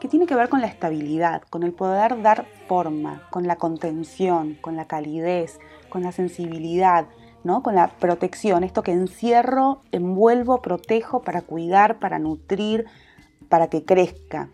que tiene que ver con la estabilidad, con el poder dar forma, con la contención, con la calidez, con la sensibilidad, ¿no? con la protección, esto que encierro, envuelvo, protejo para cuidar, para nutrir, para que crezca.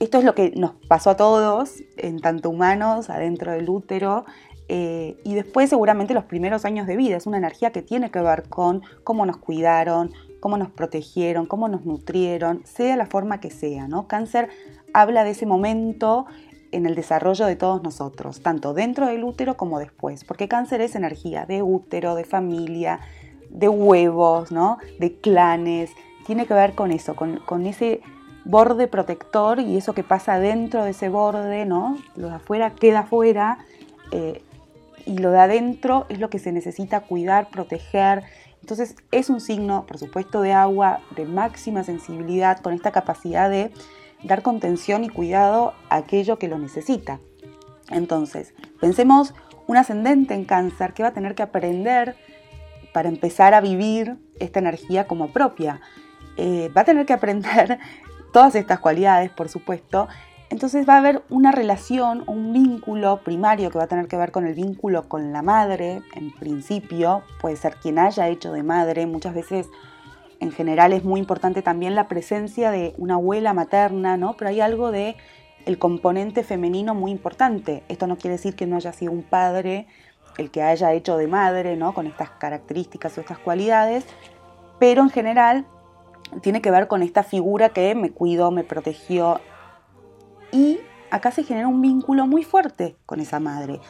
Esto es lo que nos pasó a todos, en tanto humanos, adentro del útero, eh, y después seguramente los primeros años de vida. Es una energía que tiene que ver con cómo nos cuidaron, cómo nos protegieron, cómo nos nutrieron, sea la forma que sea. ¿no? Cáncer habla de ese momento en el desarrollo de todos nosotros, tanto dentro del útero como después, porque cáncer es energía de útero, de familia, de huevos, ¿no? de clanes, tiene que ver con eso, con, con ese borde protector y eso que pasa dentro de ese borde, ¿no? Lo de afuera queda afuera eh, y lo de adentro es lo que se necesita cuidar, proteger. Entonces es un signo, por supuesto, de agua, de máxima sensibilidad, con esta capacidad de dar contención y cuidado a aquello que lo necesita. Entonces, pensemos un ascendente en cáncer que va a tener que aprender para empezar a vivir esta energía como propia. Eh, va a tener que aprender todas estas cualidades, por supuesto, entonces va a haber una relación, un vínculo primario que va a tener que ver con el vínculo con la madre, en principio, puede ser quien haya hecho de madre, muchas veces en general es muy importante también la presencia de una abuela materna, ¿no? Pero hay algo de el componente femenino muy importante. Esto no quiere decir que no haya sido un padre el que haya hecho de madre, ¿no? Con estas características o estas cualidades, pero en general tiene que ver con esta figura que me cuidó, me protegió. Y acá se genera un vínculo muy fuerte con esa madre.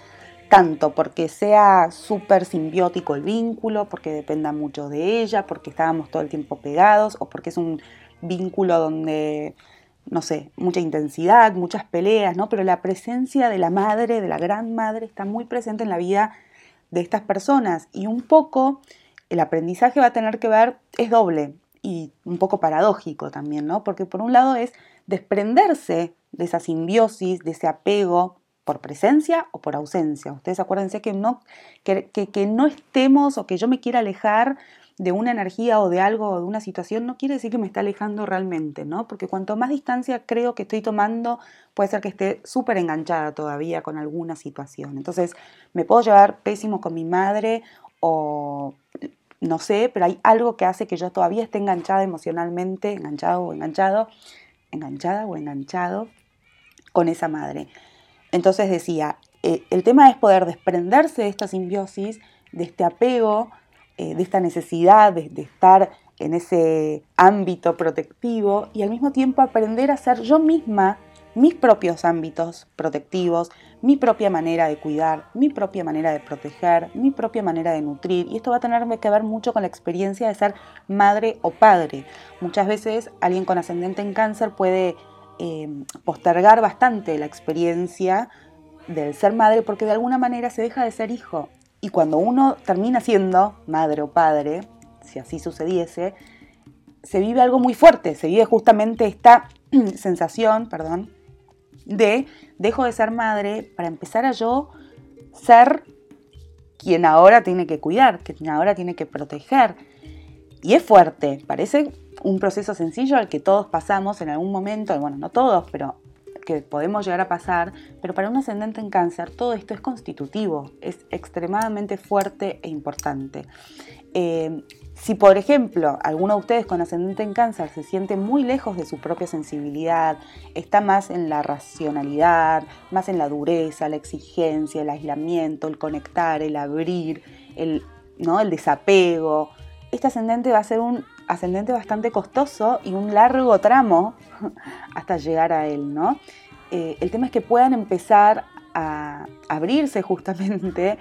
Tanto porque sea súper simbiótico el vínculo, porque dependa mucho de ella, porque estábamos todo el tiempo pegados, o porque es un vínculo donde, no sé, mucha intensidad, muchas peleas, ¿no? Pero la presencia de la madre, de la gran madre, está muy presente en la vida de estas personas. Y un poco el aprendizaje va a tener que ver, es doble y un poco paradójico también, ¿no? Porque por un lado es desprenderse de esa simbiosis, de ese apego por presencia o por ausencia. Ustedes acuérdense que no, que, que, no estemos o que yo me quiera alejar de una energía o de algo o de una situación no quiere decir que me está alejando realmente, ¿no? Porque cuanto más distancia creo que estoy tomando, puede ser que esté súper enganchada todavía con alguna situación. Entonces, me puedo llevar pésimo con mi madre o no sé, pero hay algo que hace que yo todavía esté enganchada emocionalmente, enganchado o enganchado, enganchada o enganchado con esa madre. Entonces decía, eh, el tema es poder desprenderse de esta simbiosis, de este apego, eh, de esta necesidad de, de estar en ese ámbito protectivo y al mismo tiempo aprender a ser yo misma mis propios ámbitos protectivos, mi propia manera de cuidar, mi propia manera de proteger, mi propia manera de nutrir. Y esto va a tener que ver mucho con la experiencia de ser madre o padre. Muchas veces alguien con ascendente en cáncer puede eh, postergar bastante la experiencia del ser madre porque de alguna manera se deja de ser hijo. Y cuando uno termina siendo madre o padre, si así sucediese, se vive algo muy fuerte, se vive justamente esta sensación, perdón, de dejo de ser madre para empezar a yo ser quien ahora tiene que cuidar, quien ahora tiene que proteger. Y es fuerte, parece un proceso sencillo al que todos pasamos en algún momento, bueno, no todos, pero que podemos llegar a pasar, pero para un ascendente en cáncer todo esto es constitutivo, es extremadamente fuerte e importante. Eh, si, por ejemplo, alguno de ustedes con ascendente en cáncer se siente muy lejos de su propia sensibilidad, está más en la racionalidad, más en la dureza, la exigencia, el aislamiento, el conectar, el abrir, el, ¿no? el desapego, este ascendente va a ser un ascendente bastante costoso y un largo tramo hasta llegar a él, ¿no? Eh, el tema es que puedan empezar a abrirse justamente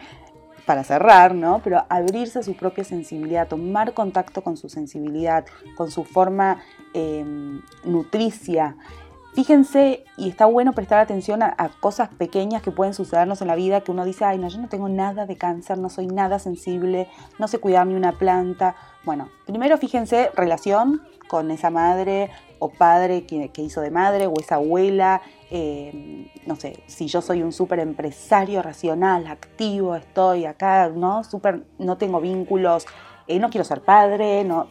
para cerrar, ¿no? Pero abrirse a su propia sensibilidad, tomar contacto con su sensibilidad, con su forma em, nutricia, Fíjense, y está bueno prestar atención a, cosas pequeñas que pueden sucedernos en la vida, que uno dice, ay, no, yo no tengo nada de cáncer, no soy nada sensible, no sé cuidar ni una planta. Bueno, primero fíjense relación con esa madre o padre que, hizo de madre o esa abuela. Eh, no sé, si yo soy un súper empresario racional, activo, estoy acá, ¿no? Super, no tengo vínculos, eh, no quiero ser padre, no,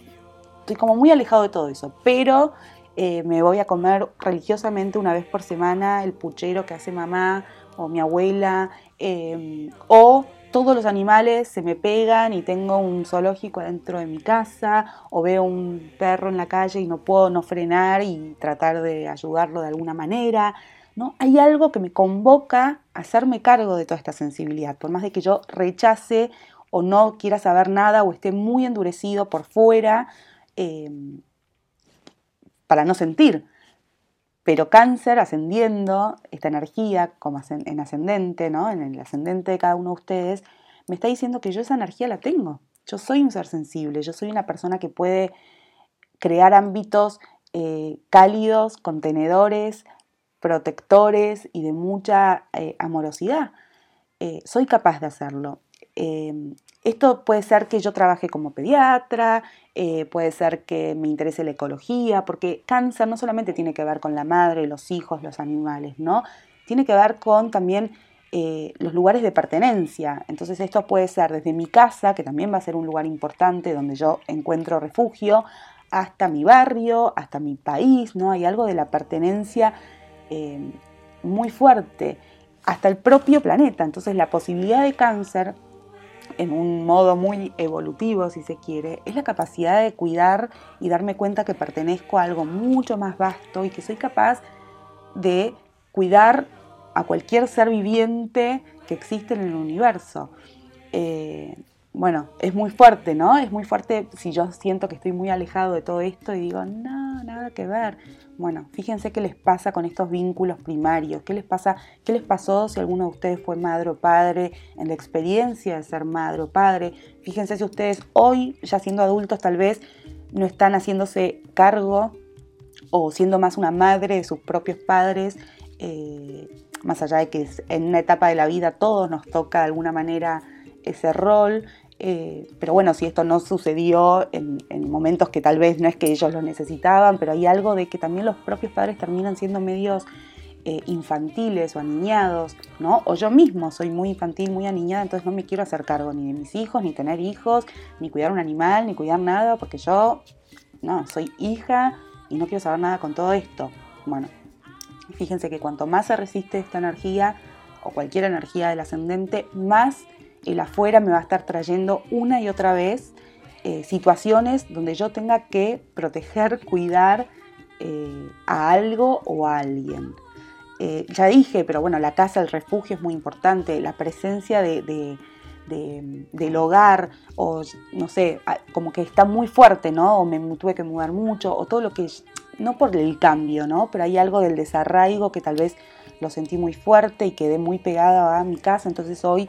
estoy como muy alejado de todo eso, pero eh, me voy a comer religiosamente una vez por semana el puchero que hace mamá o mi abuela, em, o todos los animales se me pegan y tengo un zoológico adentro de mi casa, o veo un perro en la calle y no puedo no frenar y tratar de ayudarlo de alguna manera. ¿no? Hay algo que me convoca a hacerme cargo de toda esta sensibilidad, por más de que yo rechace o no quiera saber nada o esté muy endurecido por fuera. Em, para no sentir. Pero cáncer ascendiendo, esta energía como en ascendente, ¿no? en el ascendente de cada uno de ustedes, me está diciendo que yo esa energía la tengo. Yo soy un ser sensible, yo soy una persona que puede crear ámbitos eh, cálidos, contenedores, protectores y de mucha eh, amorosidad. Eh, soy capaz de hacerlo. Esto puede ser que yo trabaje como pediatra, eh, puede ser que me interese la ecología, porque cáncer no solamente tiene que ver con la madre, los hijos, los animales, ¿no? Tiene que ver con también eh, los lugares de pertenencia. Entonces esto puede ser desde mi casa, que también va a ser un lugar importante donde yo encuentro refugio, hasta mi barrio, hasta mi país, ¿no? Hay algo de la pertenencia eh, muy fuerte, hasta el propio planeta. Entonces la posibilidad de cáncer en un modo muy evolutivo, si se quiere, es la capacidad de cuidar y darme cuenta que pertenezco a algo mucho más vasto y que soy capaz de cuidar a cualquier ser viviente que existe en el universo. Eh, bueno, es muy fuerte, ¿no? Es muy fuerte si yo siento que estoy muy alejado de todo esto y digo, no, nada que ver. Bueno, fíjense qué les pasa con estos vínculos primarios, qué les pasa, qué les pasó si alguno de ustedes fue madre o padre en la experiencia de ser madre o padre. Fíjense si ustedes hoy, ya siendo adultos, tal vez no están haciéndose cargo o siendo más una madre de sus propios padres, eh, más allá de que en una etapa de la vida todos nos toca de alguna manera ese rol, eh, pero bueno, si esto no sucedió en, momentos que tal vez no es que ellos lo necesitaban, pero hay algo de que también los propios padres terminan siendo medios eh, infantiles o aniñados, ¿no? O yo mismo soy muy infantil, muy aniñada, entonces no me quiero hacer cargo ni de mis hijos, ni tener hijos, ni cuidar un animal, ni cuidar nada, porque yo, no, soy hija y no quiero saber nada con todo esto. Bueno, fíjense que cuanto más se resiste esta energía, o cualquier energía del ascendente, más el afuera me va a estar trayendo una y otra vez eh, situaciones donde yo tenga que proteger, cuidar eh, a algo o a alguien. Eh, ya dije, pero bueno, la casa, el refugio es muy importante, la presencia de, del hogar, o no sé, como que está muy fuerte, ¿no? O me tuve que mudar mucho, o todo lo que, no por el cambio, ¿no? Pero hay algo del desarraigo que tal vez lo sentí muy fuerte y quedé muy pegada a mi casa, entonces hoy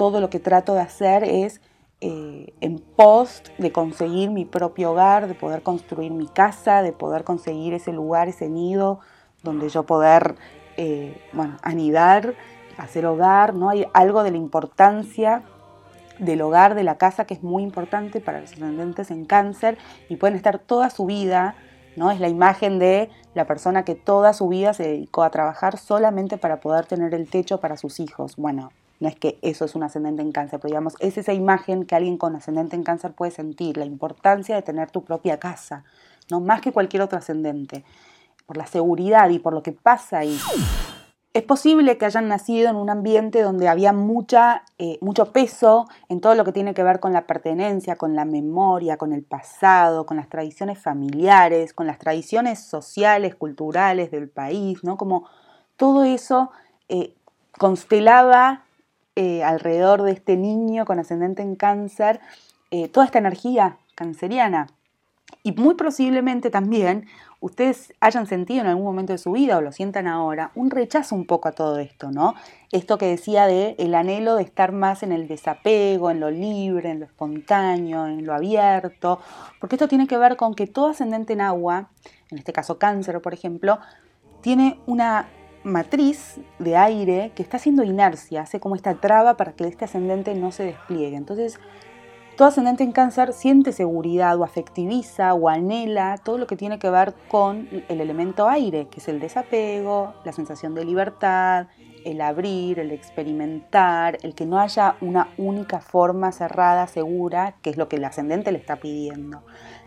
todo lo que trato de hacer es eh, en pos de conseguir mi propio hogar, de poder construir mi casa, de poder conseguir ese lugar, ese nido donde yo poder, eh, bueno, anidar, hacer hogar, ¿no? Hay algo de la importancia del hogar, de la casa, que es muy importante para los ascendentes en cáncer y pueden estar toda su vida, ¿no? Es la imagen de la persona que toda su vida se dedicó a trabajar solamente para poder tener el techo para sus hijos. Bueno, no es que eso es un ascendente en cáncer, pero digamos, es esa imagen que alguien con ascendente en cáncer puede sentir, la importancia de tener tu propia casa, ¿no? más que cualquier otro ascendente, por la seguridad y por lo que pasa ahí. Es posible que hayan nacido en un ambiente donde había mucha, eh, mucho peso en todo lo que tiene que ver con la pertenencia, con la memoria, con el pasado, con las tradiciones familiares, con las tradiciones sociales, culturales del país, ¿no? Como todo eso eh, constelaba eh, alrededor de este niño con ascendente en cáncer eh, toda esta energía canceriana. Y muy posiblemente también ustedes hayan sentido en algún momento de su vida o lo sientan ahora un rechazo un poco a todo esto, ¿no? Esto que decía de el anhelo de estar más en el desapego, en lo libre, en lo espontáneo, en lo abierto, porque esto tiene que ver con que todo ascendente en agua, en este caso cáncer por ejemplo, tiene una matriz de aire que está haciendo inercia, hace como esta traba para que este ascendente no se despliegue. Entonces, todo ascendente en cáncer siente seguridad o afectiviza o anhela todo lo que tiene que ver con el elemento aire, que es el desapego, la sensación de libertad, el abrir, el experimentar, el que no haya una única forma cerrada, segura, que es lo que el ascendente le está pidiendo.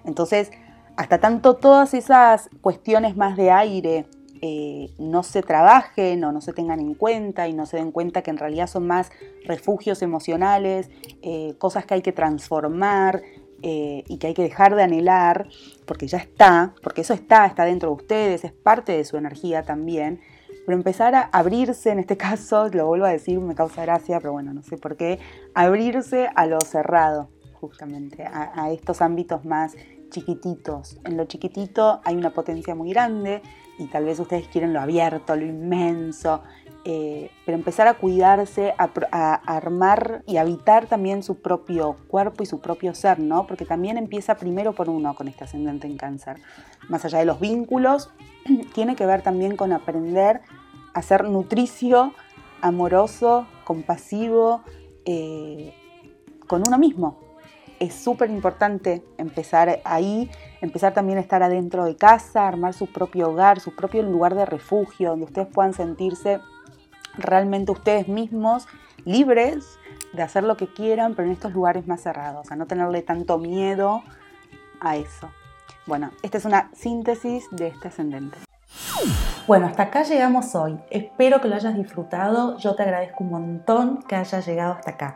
Entonces, hasta tanto todas esas cuestiones más de aire eh, no se trabajen o no se tengan en cuenta y no se den cuenta que en realidad son más refugios emocionales, eh, cosas que hay que transformar eh, y que hay que dejar de anhelar, porque ya está, porque eso está, está dentro de ustedes, es parte de su energía también. Pero empezar a abrirse, en este caso, lo vuelvo a decir, me causa gracia, pero bueno, no sé por qué, abrirse a lo cerrado, justamente, a estos ámbitos más chiquititos. En lo chiquitito hay una potencia muy grande y tal vez ustedes quieren lo abierto, lo inmenso, eh, pero empezar a cuidarse, a, armar y habitar también su propio cuerpo y su propio ser, ¿no? Porque también empieza primero por uno con este ascendente en cáncer. Más allá de los vínculos, tiene que ver también con aprender a ser nutricio, amoroso, compasivo, eh, con uno mismo, es súper importante empezar ahí, empezar también a estar adentro de casa, armar su propio hogar, su propio lugar de refugio, donde ustedes puedan sentirse realmente ustedes mismos libres de hacer lo que quieran, pero en estos lugares más cerrados, a no tenerle tanto miedo a eso. Bueno, esta es una síntesis de este ascendente. Bueno, hasta acá llegamos hoy. Espero que lo hayas disfrutado. Yo te agradezco un montón que hayas llegado hasta acá.